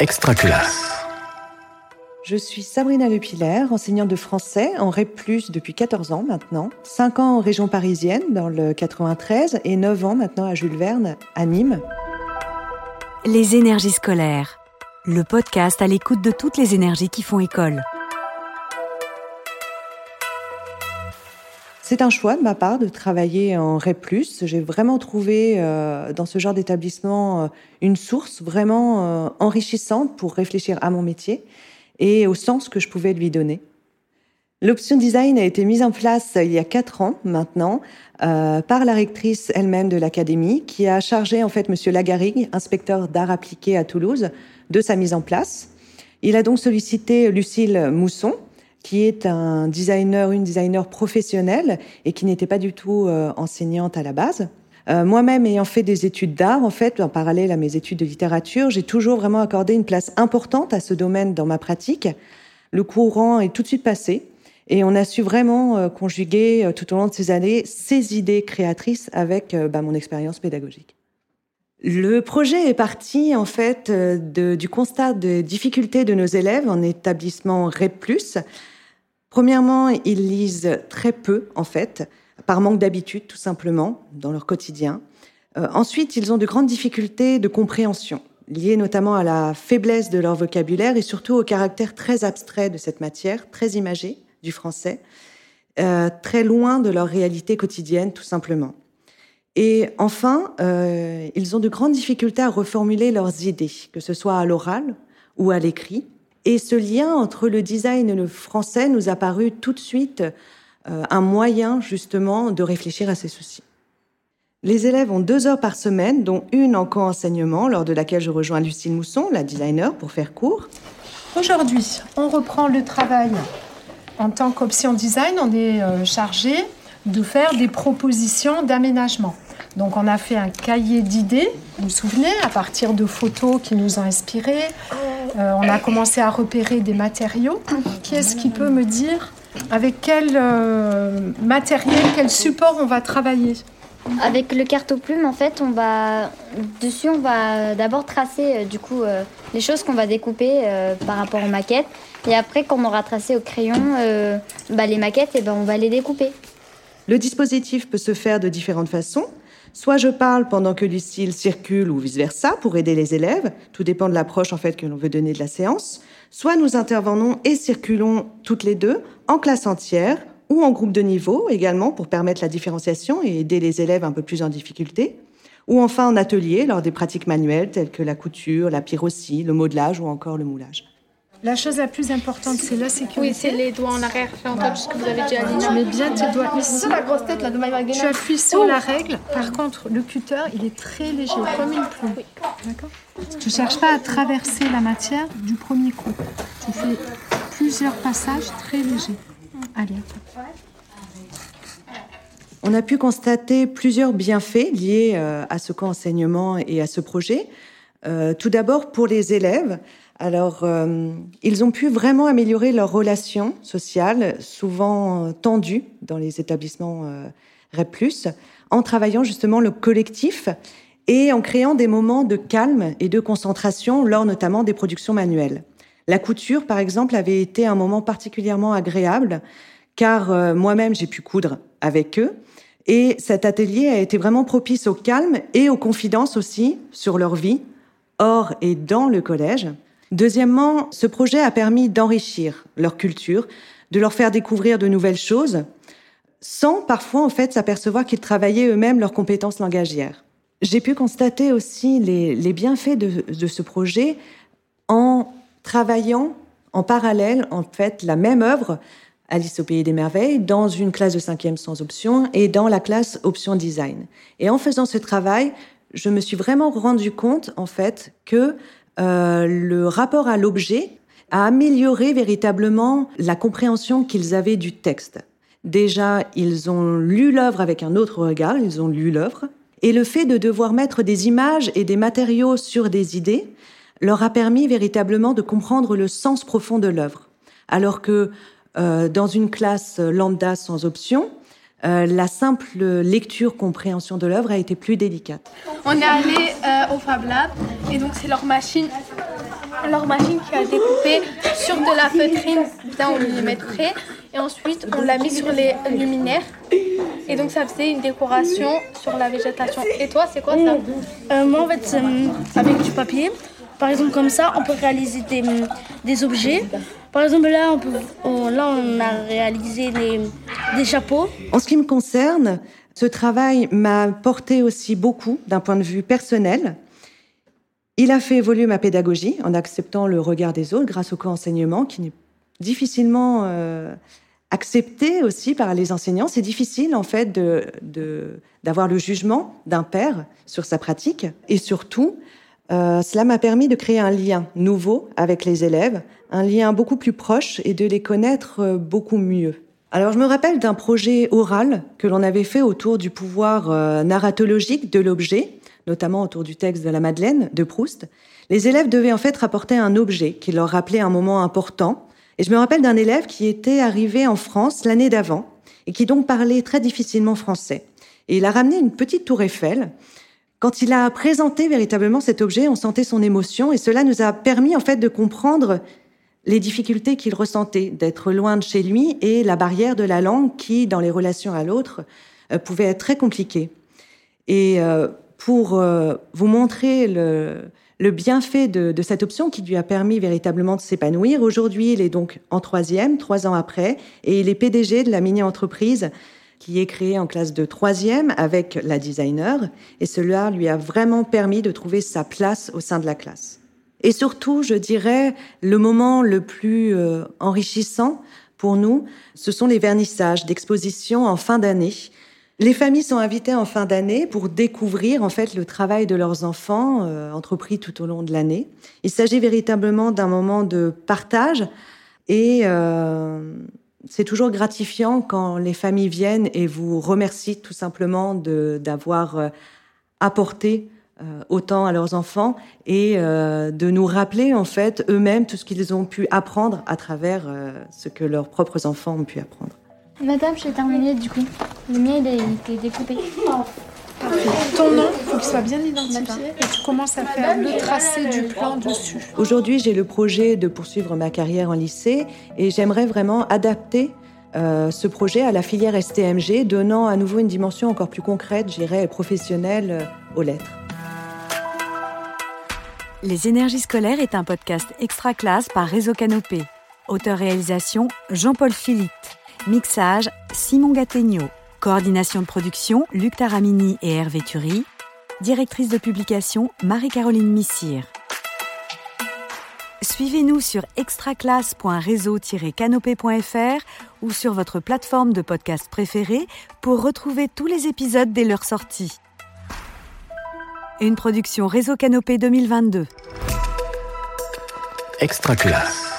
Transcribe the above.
Extraculasse. Je suis Sabrina Lepilaire, enseignante de français en REP+, depuis 14 ans maintenant. 5 ans en région parisienne, dans le 93, et 9 ans maintenant à Jules Verne, à Nîmes. Les énergies scolaires. Le podcast à l'écoute de toutes les énergies qui font école. C'est un choix de ma part de travailler en REP+. J'ai vraiment trouvé euh, dans ce genre d'établissement euh, une source vraiment euh, enrichissante pour réfléchir à mon métier et au sens que je pouvais lui donner. L'option design a été mise en place il y a quatre ans maintenant par la rectrice elle-même de l'académie qui a chargé en fait Monsieur Lagarigue, inspecteur d'art appliqué à Toulouse, de sa mise en place. Il a donc sollicité Lucille Mousson, qui est un designer, une designer professionnelle et qui n'était pas du tout euh, enseignante à la base. Euh, moi-même, ayant fait des études d'art, en fait, en parallèle à mes études de littérature, j'ai toujours vraiment accordé une place importante à ce domaine dans ma pratique. Le courant est tout de suite passé et on a su vraiment euh, conjuguer tout au long de ces années ces idées créatrices avec bah, mon expérience pédagogique. Le projet est parti en fait du constat de difficultés de nos élèves en établissement REP+, Premièrement, ils lisent très peu, en fait, par manque d'habitude, tout simplement, dans leur quotidien. Euh, ensuite, ils ont de grandes difficultés de compréhension, liées notamment à la faiblesse de leur vocabulaire et surtout au caractère très abstrait de cette matière, très imagé du français, euh, très loin de leur réalité quotidienne, tout simplement. Et enfin, euh, ils ont de grandes difficultés à reformuler leurs idées, que ce soit à l'oral ou à l'écrit. Et ce lien entre le design et le français nous a paru tout de suite euh, un moyen justement de réfléchir à ces soucis. Les élèves ont deux heures par semaine, dont une en co-enseignement, lors de laquelle je rejoins Lucille Mousson, la designer, pour faire cours. Aujourd'hui, on reprend le travail. En tant qu'option design, on est euh, chargé de faire des propositions d'aménagement. Donc on a fait un cahier d'idées, vous vous souvenez, à partir de photos qui nous ont inspirés. Euh, on a commencé à repérer des matériaux. Qui est-ce qui peut me dire avec quel euh, matériel, quel support on va travailler avec le cartoplume, en fait, on va dessus, on va d'abord tracer euh, du coup les choses qu'on va découper par rapport aux maquettes, et après, quand on aura tracé au crayon bah, les maquettes, et ben on va les découper. Le dispositif peut se faire de différentes façons. Soit je parle pendant que Lucille circule ou vice-versa pour aider les élèves, tout dépend de l'approche en fait que l'on veut donner de la séance. Soit nous intervenons et circulons toutes les deux en classe entière ou en groupe de niveau également pour permettre la différenciation et aider les élèves un peu plus en difficulté. Ou enfin en atelier lors des pratiques manuelles telles que la couture, la pyrocie, le modelage ou encore le moulage. La chose la plus importante, c'est la sécurité. Oui, c'est les doigts en arrière, fais encore ce que vous avez déjà dit. Tu mets bien tes doigts ici. la grosse tête là de Tu appuies sur la règle. Par contre, le cutter, il est très léger, comme une plume. D'accord Tu ne cherches pas à traverser la matière du premier coup. Tu fais plusieurs passages très légers. Allez, On a pu constater plusieurs bienfaits liés euh, à ce co-enseignement et à ce projet. Euh, tout d'abord, pour les élèves, alors, euh, ils ont pu vraiment améliorer leurs relations sociales, souvent tendues dans les établissements euh, REP+, en travaillant justement le collectif et en créant des moments de calme et de concentration lors notamment des productions manuelles. La couture, par exemple, avait été un moment particulièrement agréable, car euh, moi-même j'ai pu coudre avec eux, et cet atelier a été vraiment propice au calme et aux confidences aussi sur leur vie, hors et dans le collège. Deuxièmement, ce projet a permis d'enrichir leur culture, de leur faire découvrir de nouvelles choses, sans parfois en fait s'apercevoir qu'ils travaillaient eux-mêmes leurs compétences langagières. J'ai pu constater aussi les, bienfaits de, ce projet en travaillant en parallèle en fait la même œuvre Alice au pays des merveilles dans une classe de cinquième sans option et dans la classe option design. Et en faisant ce travail, je me suis vraiment rendu compte en fait que euh, le rapport à l'objet a amélioré véritablement la compréhension qu'ils avaient du texte. Déjà, ils ont lu l'œuvre avec un autre regard, ils ont lu l'œuvre, et le fait de devoir mettre des images et des matériaux sur des idées leur a permis véritablement de comprendre le sens profond de l'œuvre. Alors que euh, dans une classe lambda sans option, euh, la simple lecture-compréhension de l'œuvre a été plus délicate. On est allé euh, au Fab Lab et donc c'est leur machine leur machine qui a découpé sur de la feutrine bien au millimètre près. Et ensuite, on l'a mis sur les luminaires. Et donc, ça faisait une décoration sur la végétation. Et toi, c'est quoi ça? Euh, moi, en fait, c'est, euh, avec du papier, par exemple, comme ça, on peut réaliser des, objets. Par exemple, là, on, là, on a réalisé des, chapeaux. En ce qui me concerne, ce travail m'a porté aussi beaucoup d'un point de vue personnel. Il a fait évoluer ma pédagogie en acceptant le regard des autres grâce au co-enseignement qui n'est difficilement euh, accepté aussi par les enseignants. C'est difficile en fait de- d'avoir le jugement d'un père sur sa pratique et surtout, euh, cela m'a permis de créer un lien nouveau avec les élèves, un lien beaucoup plus proche et de les connaître euh, beaucoup mieux. Alors je me rappelle d'un projet oral que l'on avait fait autour du pouvoir euh, narratologique de l'objet, notamment autour du texte de la Madeleine de Proust. Les élèves devaient en fait rapporter un objet qui leur rappelait un moment important. Et je me rappelle d'un élève qui était arrivé en France l'année d'avant et qui donc parlait très difficilement français. Et il a ramené une petite tour Eiffel. Quand il a présenté véritablement cet objet, on sentait son émotion et cela nous a permis en fait de comprendre les difficultés qu'il ressentait d'être loin de chez lui et la barrière de la langue qui, dans les relations à l'autre, euh, pouvait être très compliquée. Et euh, pour euh, vous montrer le, bienfait de, de cette option qui lui a permis véritablement de s'épanouir, aujourd'hui, il est donc en troisième, trois ans après, et il est PDG de la mini-entreprise qui est créée en classe de troisième avec la designer, et cela lui a vraiment permis de trouver sa place au sein de la classe. Et surtout, je dirais, le moment le plus euh, enrichissant pour nous, ce sont les vernissages d'expositions en fin d'année. Les familles sont invitées en fin d'année pour découvrir en fait le travail de leurs enfants euh, entrepris tout au long de l'année. Il s'agit véritablement d'un moment de partage et euh, c'est toujours gratifiant quand les familles viennent et vous remercient tout simplement d'avoir euh, apporté euh, autant à leurs enfants et euh, de nous rappeler en fait eux-mêmes tout ce qu'ils ont pu apprendre à travers ce que leurs propres enfants ont pu apprendre. Madame, j'ai terminé du coup. Le mien, il a découpé. Ton nom, il faut qu'il soit bien identifié et tu commences à faire le tracé du plan dessus. Aujourd'hui, j'ai le projet de poursuivre ma carrière en lycée et j'aimerais vraiment adapter euh, ce projet à la filière STMG, donnant à nouveau une dimension encore plus concrète, je dirais, et professionnelle euh, aux lettres. Les énergies scolaires est un podcast extra classe par Réseau Canopé. Auteur-réalisation Jean-Paul Philippe. Mixage Simon Gattegno. Coordination de production Luc Taramini et Hervé Thury. Directrice de publication Marie-Caroline Missire. Suivez-nous sur extraclasse.réseau-canopé.fr ou sur votre plateforme de podcast préférée pour retrouver tous les épisodes dès leur sortie. Une production Réseau Canopé 2022. Extra classe.